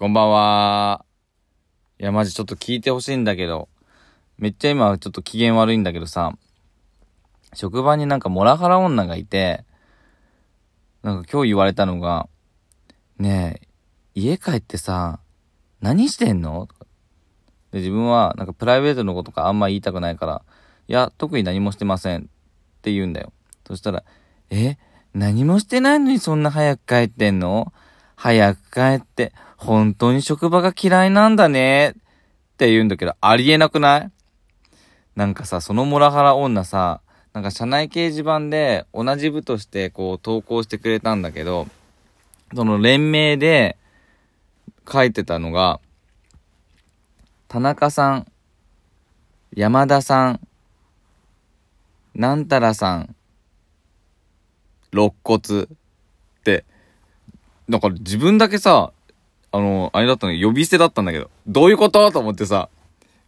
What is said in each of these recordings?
こんばんは。いや、マジちょっと聞いてほしいんだけど、めっちゃ今ちょっと機嫌悪いんだけどさ、職場になんかモラハラ女がいて、なんか今日言われたのが、ねえ、家帰ってさ、何してんの？で、自分はなんかプライベートのことかあんま言いたくないから、いや、特に何もしてません。って言うんだよ。そしたら、え？何もしてないのにそんな早く帰ってんの？早く帰って、本当に職場が嫌いなんだね。って言うんだけど、ありえなくない？なんかさ、そのモラハラ女さ、なんか社内掲示板で同じ部としてこう投稿してくれたんだけど、その連名で書いてたのが、田中さん、山田さん、なんたらさん、肋骨ってなんか自分だけさ、あの、あれだったの呼び捨てだったんだけど、どういうこと？と思ってさ、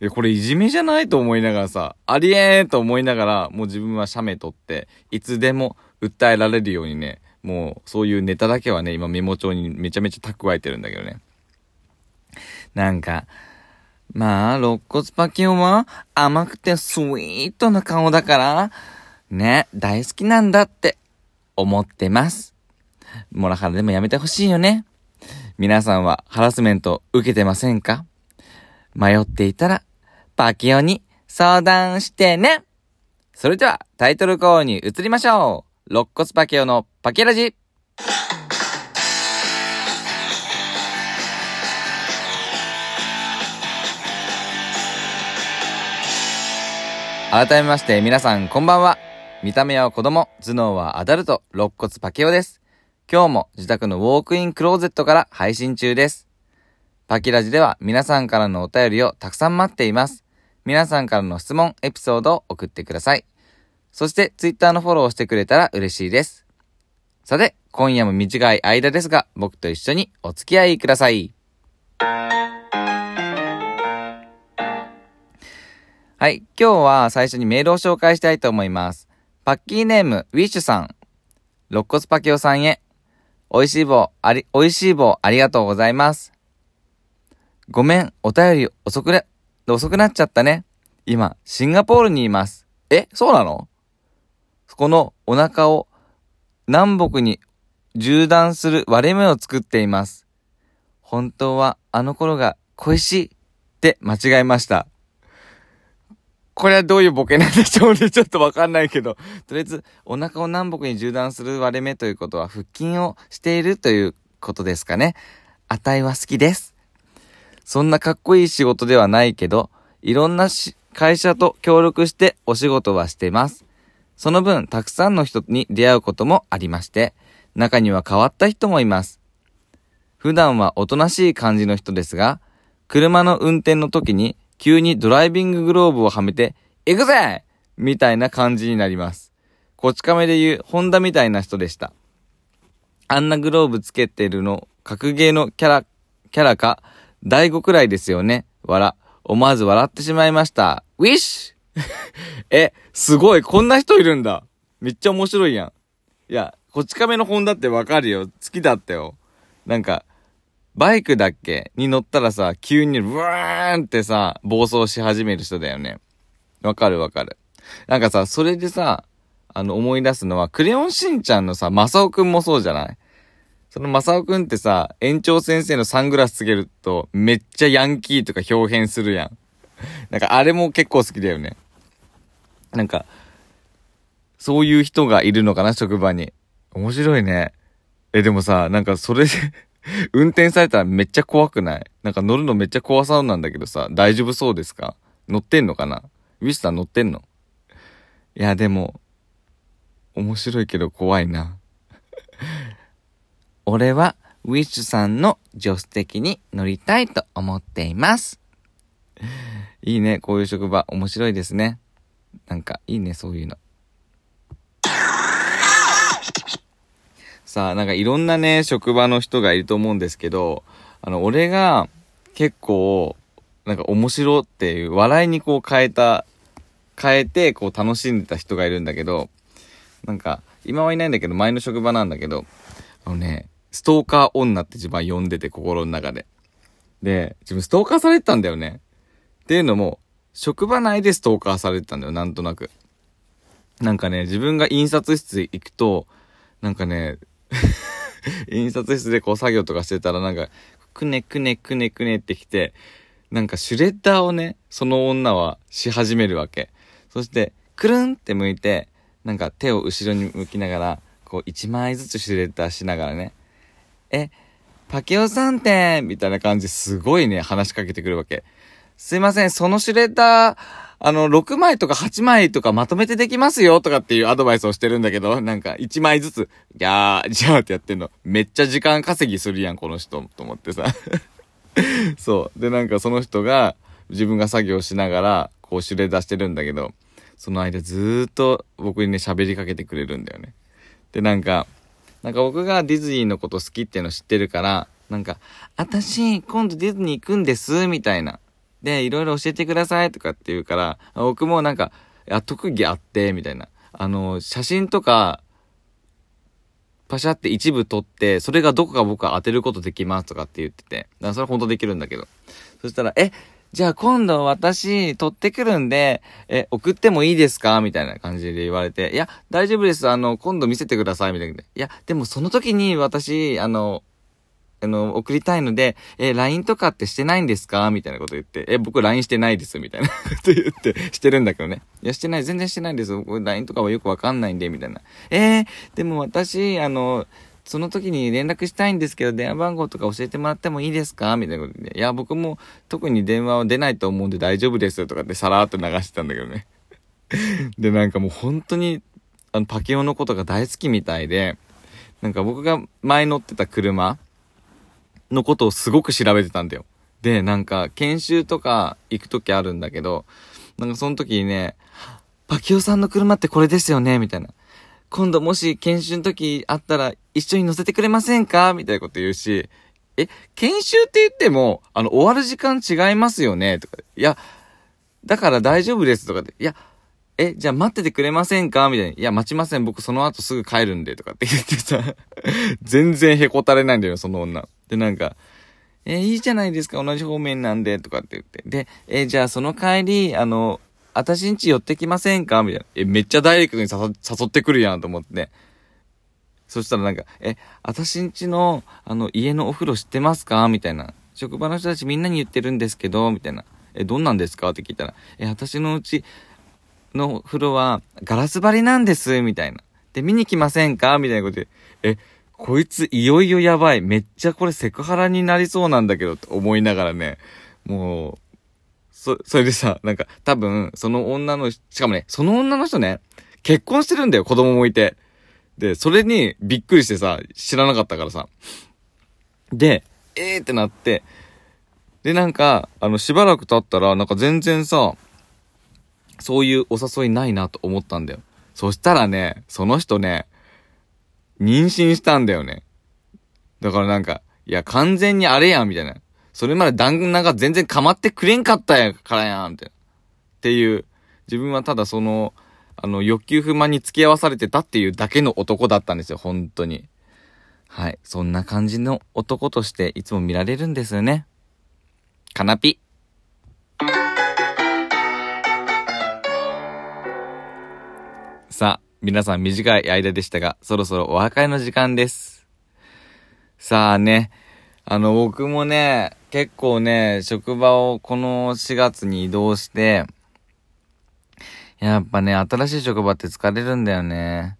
え、これいじめじゃないと思いながらさ、ありえんと思いながら、もう自分は写メ撮って、いつでも訴えられるようにね、もうそういうネタだけはね、今メモ帳にめちゃめちゃ蓄えてるんだけどね。なんか、まあ、肋骨パキオは甘くてスイートな顔だから、ね、大好きなんだって思ってます。モラハラでもやめてほしいよね。皆さんはハラスメント受けてませんか？迷っていたら、パキオに相談してねそれではタイトルコールに移りましょう肋骨パキオのパキラジ改めまして皆さんこんばんは。見た目は子供、頭脳はアダルト、肋骨パキオです。今日も自宅のウォークインクローゼットから配信中です。パキラジでは皆さんからのお便りをたくさん待っています。皆さんからの質問、エピソードを送ってください。そしてツイッターのフォローをしてくれたら嬉しいです。さて、今夜も短い間ですが、僕と一緒にお付き合いください。はい、今日は最初にメールを紹介したいと思います。パッキーネーム、ウィッシュさん。肋骨パキオさんへ、美味しい棒、あり、美味しい棒、ありがとうございます。ごめん、お便り遅くれ、遅くなっちゃったね。今、シンガポールにいます。え、そうなの？このお腹を南北に縦断する割れ目を作っています。本当はあの頃が恋しいって間違えました。これはどういうボケなんでしょうね。ちょっとわかんないけど。とりあえず、お腹を南北に縦断する割れ目ということは、腹筋をしているということですかね。値は好きです。そんなかっこいい仕事ではないけど、いろんな会社と協力してお仕事はしてます。その分、たくさんの人に出会うこともありまして、中には変わった人もいます。普段はおとなしい感じの人ですが、車の運転の時に急にドライビンググローブをはめて、行くぜみたいな感じになります。こち亀で言う、ホンダみたいな人でした。あんなグローブつけてるの、格ゲーのキャラ、キャラか、第5くらいですよね。笑。思わず笑ってしまいました。ウィッシュえ、すごい、こんな人いるんだ。めっちゃ面白いやん。いや、こち亀のホンダってわかるよ。好きだったよ。なんか、バイクだっけに乗ったらさ、急にブワーンってさ、暴走し始める人だよね。わかるわかる。なんかさ、それでさ、あの思い出すのは、クレヨンしんちゃんのさ、マサオくんもそうじゃない？そのマサオくんってさ、園長先生のサングラスつけると、めっちゃヤンキーとか表現するやん。なんかあれも結構好きだよね。なんか、そういう人がいるのかな、職場に。面白いね。え、でもさ、なんかそれで 運転されたらめっちゃ怖くない？なんか乗るのめっちゃ怖そうなんだけどさ、大丈夫そうですか？乗ってんのかな？ウィスター乗ってんの？いや、でも、面白いけど怖いな。俺は、ウィッシュさんの助手席に乗りたいと思っています。いいね、こういう職場。面白いですね。なんか、いいね、そういうの。さあ、なんかいろんなね、職場の人がいると思うんですけど、あの、俺が結構、なんか面白っていう、笑いにこう変えた、変えて、こう楽しんでた人がいるんだけど、なんか、今はいないんだけど、前の職場なんだけど、あのね、ストーカー女って自分は呼んでて、心の中で。で、自分ストーカーされてたんだよね。っていうのも、職場内でストーカーされてたんだよ、なんとなく。なんかね、自分が印刷室行くと、なんかね、印刷室でこう作業とかしてたらなんか、くねくねくねくねってきて、なんかシュレッダーをね、その女はし始めるわけ。そして、くるんって向いて、なんか手を後ろに向きながら、こう一枚ずつシュレッダーしながらね、え、パケオさんって？みたいな感じすごいね、話しかけてくるわけ。すいません、そのシュレッダー、あの、6枚とか8枚とかまとめてできますよとかっていうアドバイスをしてるんだけど、なんか1枚ずつ、いやー、じゃあってやってんの。めっちゃ時間稼ぎするやん、この人、と思ってさ。そう。で、なんかその人が、自分が作業しながら、こう、シュレッダーしてるんだけど、その間ずーっと僕にね、喋りかけてくれるんだよね。で、なんか、なんか僕がディズニーのこと好きっていうの知ってるから、なんか、私、今度ディズニー行くんです、みたいな。で、いろいろ教えてくださいとかって言うから、僕もなんか、いや、特技あって、みたいな。あの、写真とか、パシャって一部撮って、それがどこか僕は当てることできますとかって言ってて。だからそれ本当できるんだけど。そしたら、え、じゃあ今度私撮ってくるんで、え、送ってもいいですか？みたいな感じで言われて、いや、大丈夫です。あの、今度見せてください。みたいな。いや、でもその時に私、あの、あの、送りたいので、え、LINE とかってしてないんですか？みたいなこと言って、え、僕 LINE してないです、みたいな こと言って、してるんだけどね。いや、してない、全然してないです。僕 LINE とかはよくわかんないんで、みたいな。えー、でも私、あの、その時に連絡したいんですけど、電話番号とか教えてもらってもいいですか？みたいなことで。いや、僕も特に電話は出ないと思うんで大丈夫ですとかってさらーっと流してたんだけどね。で、なんかもう本当に、あの、パケオのことが大好きみたいで、なんか僕が前乗ってた車、のことをすごく調べてたんだよ。で、なんか、研修とか行くときあるんだけど、なんかその時にね、パキオさんの車ってこれですよね？みたいな。今度もし研修の時あったら一緒に乗せてくれませんか？みたいなこと言うし、え、研修って言っても、あの、終わる時間違いますよね？とか。いや、だから大丈夫ですとかで。いや、え、じゃあ待っててくれませんか？みたいな。いや、待ちません。僕その後すぐ帰るんで。とかって言ってさ、全然へこたれないんだよ、その女。で、なんか、えー、いいじゃないですか、同じ方面なんで、とかって言って。で、えー、じゃあその帰り、あの、あたしんち寄ってきませんか？みたいな。え、めっちゃダイレクトに誘ってくるやんと思って。そしたらなんか、え、あたしんちの、あの、家のお風呂知ってますか？みたいな。職場の人たちみんなに言ってるんですけど、みたいな。え、どんなんですか？って聞いたら、え、私のうちの風呂はガラス張りなんです、みたいな。で、見に来ませんか？みたいなことで、え、こいついよいよやばい。めっちゃこれセクハラになりそうなんだけど、と思いながらね、もう、そ、それでさ、なんか、多分、その女の、しかもね、その女の人ね、結婚してるんだよ、子供もいて。で、それにびっくりしてさ、知らなかったからさ。で、えーってなって、で、なんか、あの、しばらく経ったら、なんか全然さ、そういうお誘いないなと思ったんだよ。そしたらね、その人ね、妊娠したんだよね。だからなんか、いや、完全にあれやん、みたいな。それまで旦那が全然構ってくれんかったやからやん、みたいな。っていう、自分はただその、あの、欲求不満に付き合わされてたっていうだけの男だったんですよ、本当に。はい。そんな感じの男としていつも見られるんですよね。かなぴ。皆さん短い間でしたが、そろそろお別れの時間です。さあね、あの、僕もね、結構ね、職場をこの4月に移動して、やっぱね、新しい職場って疲れるんだよね。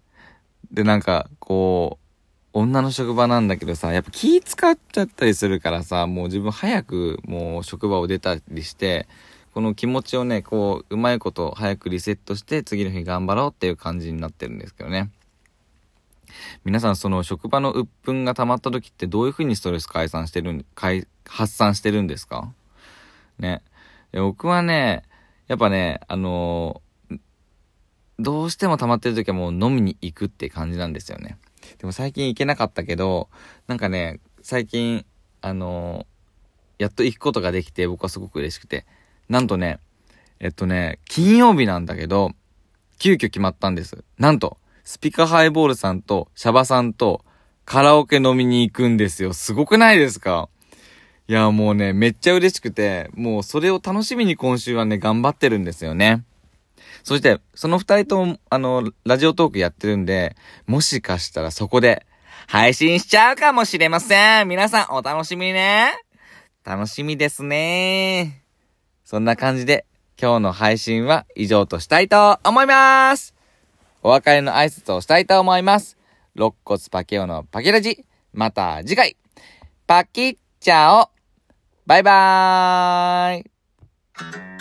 で、なんか、こう、女の職場なんだけどさ、やっぱ気使っちゃったりするからさ、もう自分早くもう職場を出たりして、この気持ちをね、こう、うまいこと早くリセットして次の日頑張ろうっていう感じになってるんですけどね。皆さんその職場の鬱憤が溜まった時ってどういう風にストレス解散してるん、解、発散してるんですか？ね。僕はね、やっぱね、あのー、どうしても溜まってる時はもう飲みに行くって感じなんですよね。でも最近行けなかったけど、なんかね、最近、あのー、やっと行くことができて僕はすごく嬉しくて、なんとね、えっとね、金曜日なんだけど、急遽決まったんです。なんと、スピカハイボールさんとシャバさんとカラオケ飲みに行くんですよ。すごくないですか？いや、もうね、めっちゃ嬉しくて、もうそれを楽しみに今週はね、頑張ってるんですよね。そして、その二人とも、あの、ラジオトークやってるんで、もしかしたらそこで、配信しちゃうかもしれません。皆さんお楽しみね。楽しみですね。そんな感じで、今日の配信は以上としたいと思います。お別れの挨拶をしたいと思います。肋骨パケオのパケラジ。また次回。パキッチャオ。バイバーイ。